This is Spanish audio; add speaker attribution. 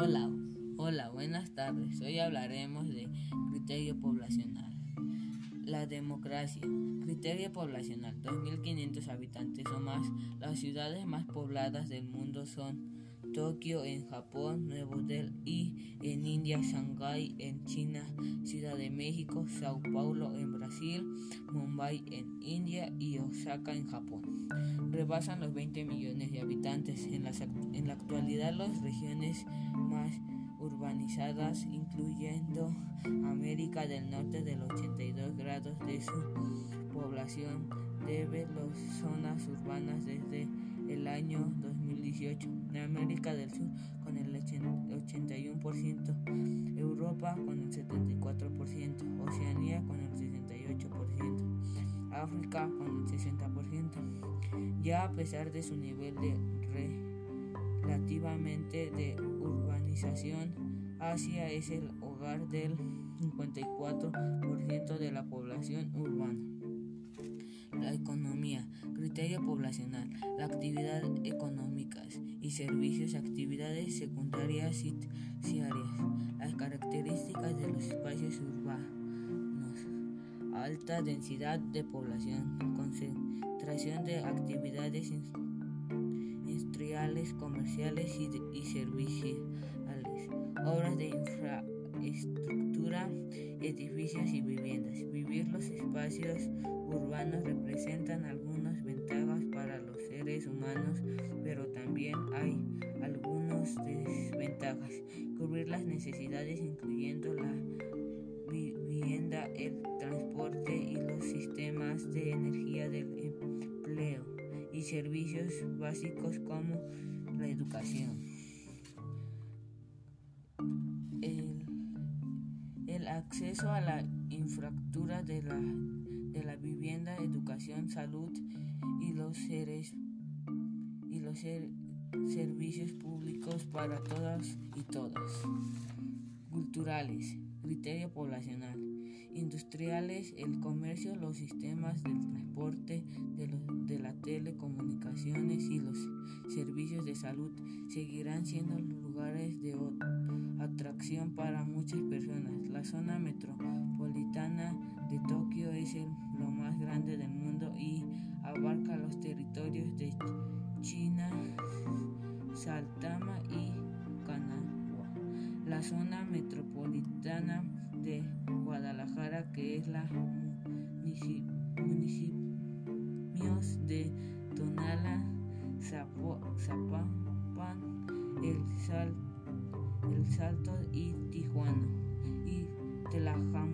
Speaker 1: Hola, hola, buenas tardes. Hoy hablaremos de criterio poblacional. La democracia. Criterio poblacional. 2.500 habitantes o más. Las ciudades más pobladas del mundo son Tokio en Japón, Nuevo Delhi en India, Shanghái en China, Ciudad de México, Sao Paulo en Brasil, Mumbai en India y Osaka en Japón. Rebasan los 20 millones de habitantes. En la, actualidad las regiones más urbanizadas, incluyendo América del Norte del 82 grados de su población, debe las zonas urbanas desde el año 2018, en América del Sur con el 81%, Europa con el 74%, Oceanía con el 68%, África con el 60%. Ya a pesar de su nivel de relativamente de urbanización, Asia es el hogar del 54% de la población urbana. Criterio poblacional, la actividad económicas y servicios, actividades secundarias y terciarias, las características de los espacios urbanos, alta densidad de población, concentración de actividades industriales, comerciales y, y serviciales, obras de infraestructura, edificios y viviendas. Vivir los espacios urbanos representan los humanos, pero también hay algunas desventajas. Cubrir las necesidades incluyendo la vivienda, el transporte y los sistemas de energía del empleo y servicios básicos como la educación. El, el acceso a la infraestructura de la de la vivienda, educación, salud y los seres y los servicios públicos para todas y todas. Culturales, criterio poblacional, industriales, el comercio, los sistemas del transporte, de, de las telecomunicaciones y los servicios de salud seguirán siendo lugares de atracción para muchas personas. La zona metropolitana de Tokio es el, lo más grande del mundo y abarca los Saltama y Kanagawa. La zona metropolitana de Guadalajara, que es la municipios de Tonala, Zapopan, el, Sal, el Salto y Tijuana y Tlajamulco.